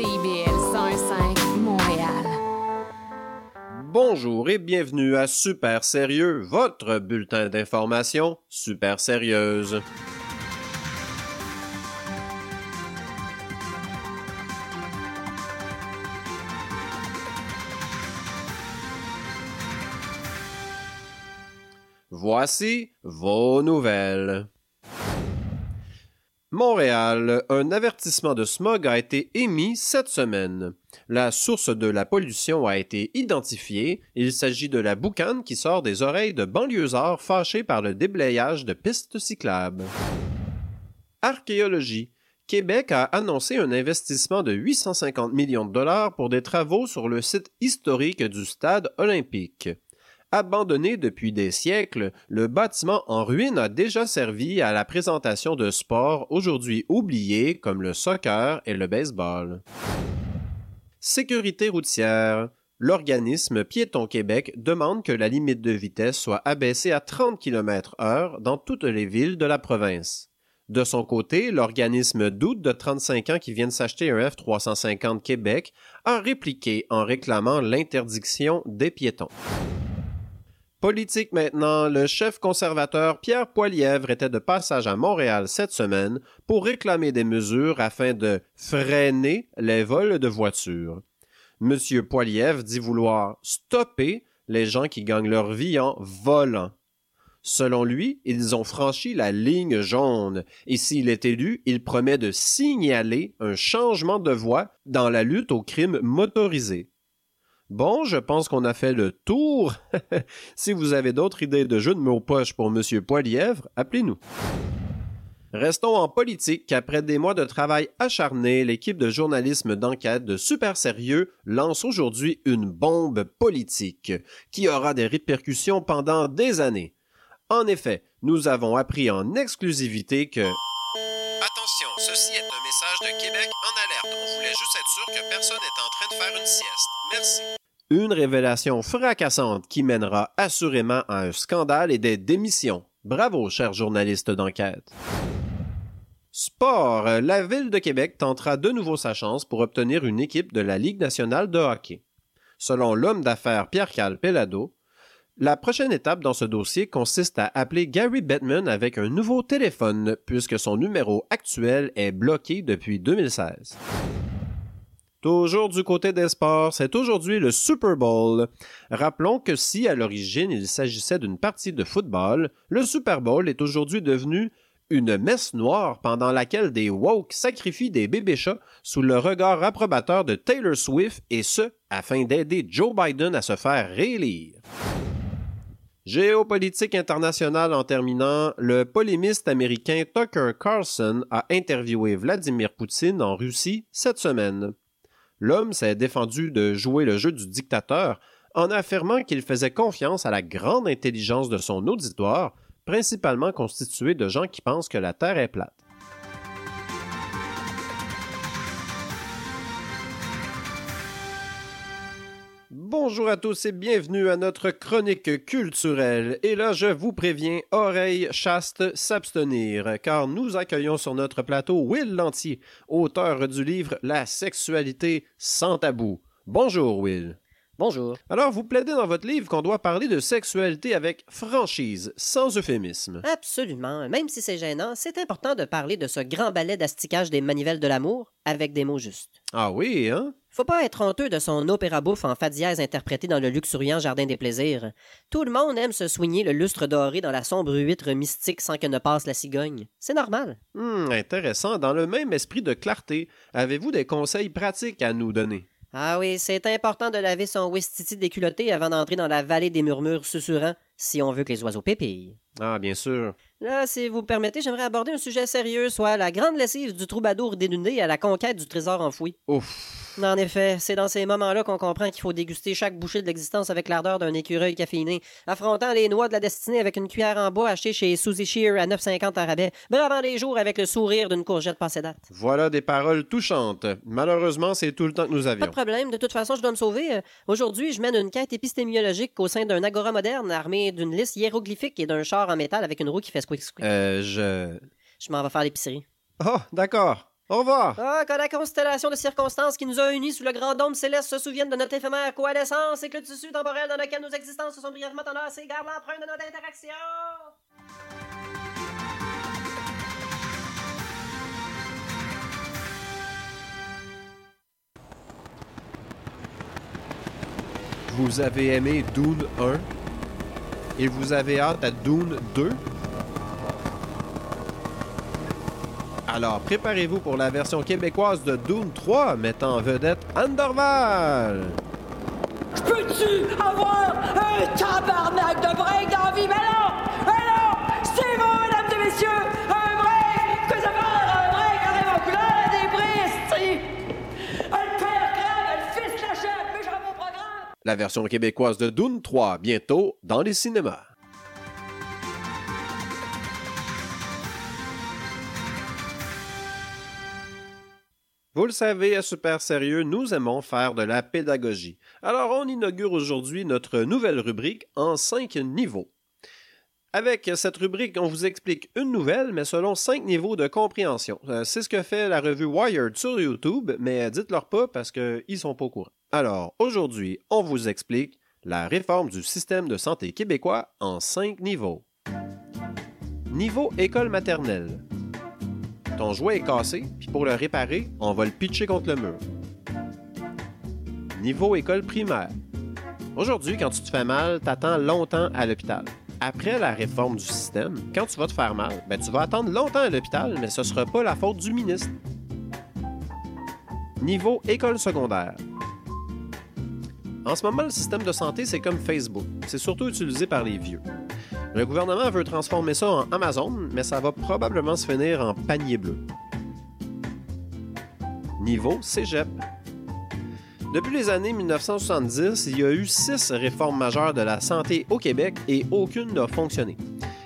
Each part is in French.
CIBL 105 Montréal. Bonjour et bienvenue à Super Sérieux, votre bulletin d'information super sérieuse. Voici vos nouvelles. Montréal, un avertissement de smog a été émis cette semaine. La source de la pollution a été identifiée. Il s'agit de la boucane qui sort des oreilles de banlieusards fâchés par le déblayage de pistes cyclables. Archéologie. Québec a annoncé un investissement de 850 millions de dollars pour des travaux sur le site historique du stade olympique. Abandonné depuis des siècles, le bâtiment en ruine a déjà servi à la présentation de sports aujourd'hui oubliés comme le soccer et le baseball. Sécurité routière. L'organisme Piéton Québec demande que la limite de vitesse soit abaissée à 30 km heure dans toutes les villes de la province. De son côté, l'organisme d'août de 35 ans qui vient s'acheter un F-350 Québec a répliqué en réclamant l'interdiction des piétons. Politique maintenant, le chef conservateur Pierre Poilièvre était de passage à Montréal cette semaine pour réclamer des mesures afin de freiner les vols de voitures. Monsieur Poilièvre dit vouloir stopper les gens qui gagnent leur vie en volant. Selon lui, ils ont franchi la ligne jaune, et s'il est élu, il promet de signaler un changement de voie dans la lutte au crime motorisé. Bon, je pense qu'on a fait le tour. si vous avez d'autres idées de jeux de mots poche pour M. Poilièvre, appelez-nous. Restons en politique. Après des mois de travail acharné, l'équipe de journalisme d'enquête de Super Sérieux lance aujourd'hui une bombe politique qui aura des répercussions pendant des années. En effet, nous avons appris en exclusivité que Attention, ceci est un message de Québec en alerte. On voulait juste être sûr que personne n'est en train de faire une sieste. Merci. Une révélation fracassante qui mènera assurément à un scandale et des démissions. Bravo, chers journalistes d'enquête. Sport. La Ville de Québec tentera de nouveau sa chance pour obtenir une équipe de la Ligue nationale de hockey. Selon l'homme d'affaires Pierre-Carl Pellado, la prochaine étape dans ce dossier consiste à appeler Gary Bettman avec un nouveau téléphone puisque son numéro actuel est bloqué depuis 2016. Toujours du côté des sports, c'est aujourd'hui le Super Bowl. Rappelons que si à l'origine il s'agissait d'une partie de football, le Super Bowl est aujourd'hui devenu une messe noire pendant laquelle des woke sacrifient des bébés chats sous le regard approbateur de Taylor Swift et ce, afin d'aider Joe Biden à se faire réélire. Géopolitique internationale en terminant, le polémiste américain Tucker Carlson a interviewé Vladimir Poutine en Russie cette semaine. L'homme s'est défendu de jouer le jeu du dictateur en affirmant qu'il faisait confiance à la grande intelligence de son auditoire, principalement constitué de gens qui pensent que la Terre est plate. Bonjour à tous et bienvenue à notre chronique culturelle. Et là, je vous préviens, oreilles chastes s'abstenir, car nous accueillons sur notre plateau Will Lantier, auteur du livre La sexualité sans tabou. Bonjour Will. Bonjour. Alors, vous plaidez dans votre livre qu'on doit parler de sexualité avec franchise, sans euphémisme. Absolument. Même si c'est gênant, c'est important de parler de ce grand ballet d'asticage des manivelles de l'amour avec des mots justes. Ah oui, hein? Faut pas être honteux de son opéra bouffe en fa dièse interprété dans le luxuriant Jardin des Plaisirs. Tout le monde aime se soigner le lustre doré dans la sombre huître mystique sans que ne passe la cigogne. C'est normal. Hmm, intéressant. Dans le même esprit de clarté, avez-vous des conseils pratiques à nous donner? Ah oui, c'est important de laver son wistiti déculotté avant d'entrer dans la vallée des murmures susurrants si on veut que les oiseaux pépillent. Ah, bien sûr. Là, si vous permettez, j'aimerais aborder un sujet sérieux, soit la grande lessive du troubadour dénudé à la conquête du trésor enfoui. Ouf. En effet, c'est dans ces moments-là qu'on comprend qu'il faut déguster chaque bouchée de l'existence avec l'ardeur d'un écureuil caféiné, affrontant les noix de la destinée avec une cuillère en bois achetée chez Suzy Shear à 9,50 à rabais, bravant les jours avec le sourire d'une courgette passée date. Voilà des paroles touchantes. Malheureusement, c'est tout le temps que nous Pas avions. de problème, de toute façon, je dois me sauver. Euh, Aujourd'hui, je mène une quête épistémiologique au sein d'un agora moderne armé d'une liste hiéroglyphique et d'un char en métal avec une roue qui fait squeak squeak. Euh, je... Je m'en vais faire l'épicerie. Oh, d'accord. Au revoir. Ah, que la constellation de circonstances qui nous a unis sous le grand dôme céleste se souvienne de notre éphémère coalescence et que le tissu temporel dans lequel nos existences se sont brièvement enlacées garde l'empreinte de notre interaction. Vous avez aimé Dune 1 et vous avez hâte à Dune 2? Alors préparez-vous pour la version québécoise de Dune 3 mettant en vedette Andorval. Peux-tu avoir un tabarnak de break dans la vie? Mais non! Mais non! C'est bon, mesdames et messieurs! Un break! Que ça faire un break? Arrive en couleur à des prix, Le père crève, le fils l'achète, mais j'aurai mon programme! La version québécoise de Dune 3 bientôt dans les cinémas. Vous le savez, à Super Sérieux, nous aimons faire de la pédagogie. Alors, on inaugure aujourd'hui notre nouvelle rubrique en cinq niveaux. Avec cette rubrique, on vous explique une nouvelle, mais selon cinq niveaux de compréhension. Euh, C'est ce que fait la revue Wired sur YouTube, mais dites-leur pas parce qu'ils sont pas au courant. Alors, aujourd'hui, on vous explique la réforme du système de santé québécois en cinq niveaux. Niveau école maternelle. Ton jouet est cassé, puis pour le réparer, on va le pitcher contre le mur. Niveau école primaire. Aujourd'hui, quand tu te fais mal, t'attends longtemps à l'hôpital. Après la réforme du système, quand tu vas te faire mal, ben, tu vas attendre longtemps à l'hôpital, mais ce ne sera pas la faute du ministre. Niveau école secondaire. En ce moment, le système de santé, c'est comme Facebook. C'est surtout utilisé par les vieux. Le gouvernement veut transformer ça en Amazon, mais ça va probablement se finir en panier bleu. Niveau cégep. Depuis les années 1970, il y a eu six réformes majeures de la santé au Québec et aucune n'a fonctionné.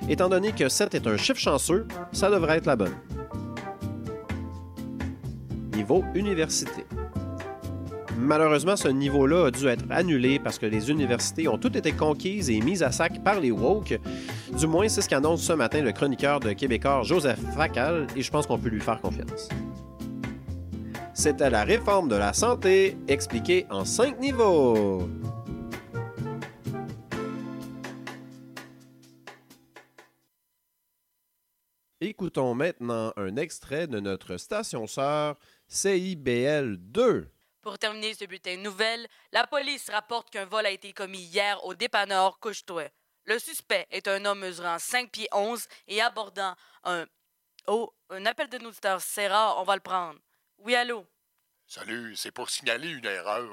Étant donné que 7 est un chiffre chanceux, ça devrait être la bonne. Niveau université. Malheureusement, ce niveau-là a dû être annulé parce que les universités ont toutes été conquises et mises à sac par les woke. Du moins, c'est ce qu'annonce ce matin le chroniqueur de Québécois Joseph Facal, et je pense qu'on peut lui faire confiance. C'était la réforme de la santé expliquée en cinq niveaux. Écoutons maintenant un extrait de notre station sœur CIBL 2. Pour terminer ce bulletin de nouvelles, la police rapporte qu'un vol a été commis hier au dépanneur Couche-toi. Le suspect est un homme mesurant 5 pieds 11 et abordant un... Oh, un appel de auditeur, c'est rare, on va le prendre. Oui, allô? Salut, c'est pour signaler une erreur.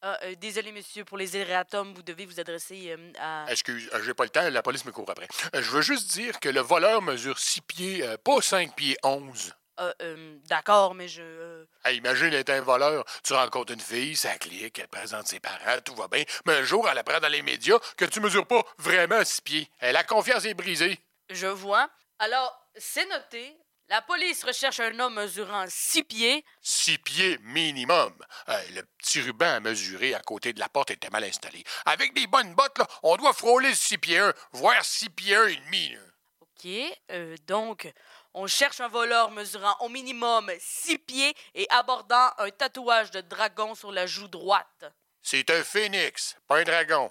Ah, euh, désolé, monsieur, pour les erratums, vous devez vous adresser euh, à... Excuse, euh, j'ai pas le temps, la police me court après. Euh, Je veux juste dire que le voleur mesure 6 pieds, euh, pas 5 pieds 11. Ah, euh, D'accord, mais je... euh, Hey, imagine être un voleur, tu rencontres une fille, ça clique, elle présente ses parents, tout va bien, mais un jour, elle apprend dans les médias que tu mesures pas vraiment 6 pieds. Et la confiance est brisée. Je vois. Alors, c'est noté. La police recherche un homme mesurant 6 pieds. 6 pieds minimum. Le petit ruban à mesurer à côté de la porte était mal installé. Avec des bonnes bottes, là, on doit frôler le 6 pieds 1, voire 6 pieds 1 et demi. là. OK. euh, donc, on cherche un voleur mesurant au minimum 6 pieds et abordant un tatouage de dragon sur la joue droite. C'est un phénix, pas un dragon.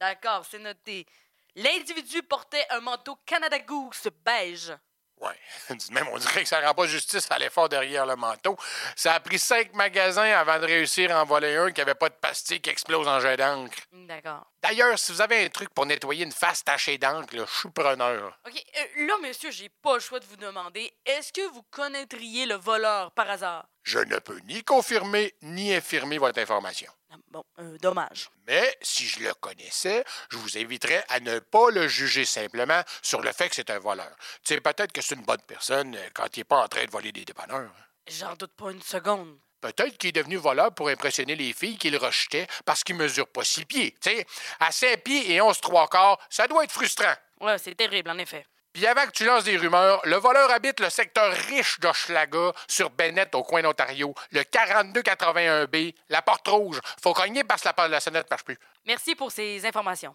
D'accord, c'est noté. L'individu portait un manteau Canada Goose beige. Ouais. Même, on dirait que ça rend pas justice à l'effort derrière le manteau. Ça a pris cinq magasins avant de réussir à en voler un qui avait pas de pastilles qui explose en jet d'encre. D'accord. D'ailleurs, si vous avez un truc pour nettoyer une face tachée d'encre, je suis preneur. OK, euh, là, monsieur, j'ai pas le choix de vous demander, est-ce que vous connaîtriez le voleur par hasard? Je ne peux ni confirmer ni infirmer votre information. Ah, Bon, euh, dommage. Mais si je le connaissais, je vous inviterais à ne pas le juger simplement sur le fait que c'est un voleur. Tu sais, peut-être que c'est une bonne personne euh, quand il n'est pas en train de voler des dépanneurs. J'en doute pas une seconde. Peut-être qu'il est devenu voleur pour impressionner les filles qu'il rejetait parce qu'il mesure pas six pieds. Tu sais, à cinq pieds et onze trois quarts, ça doit être frustrant. Ouais, c'est terrible, en effet. Puis avant que tu lances des rumeurs, le voleur habite le secteur riche d'Hochelaga sur Bennett au coin d'Ontario, le 4281B, la porte rouge. Faut cogner parce que la, la sonnette marche plus. Merci pour ces informations.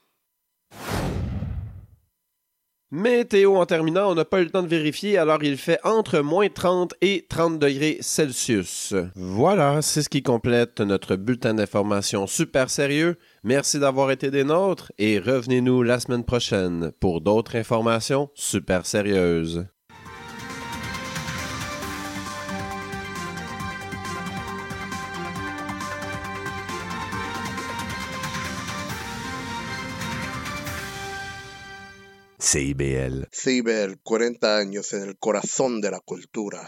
Météo en terminant, on n'a pas eu le temps de vérifier, alors il fait entre moins 30 et 30 degrés Celsius. Voilà, c'est ce qui complète notre bulletin d'information super sérieux. Merci d'avoir été des nôtres et revenez-nous la semaine prochaine pour d'autres informations super sérieuses. CIBL. CIBEL, 40 años en el corazón de la cultura.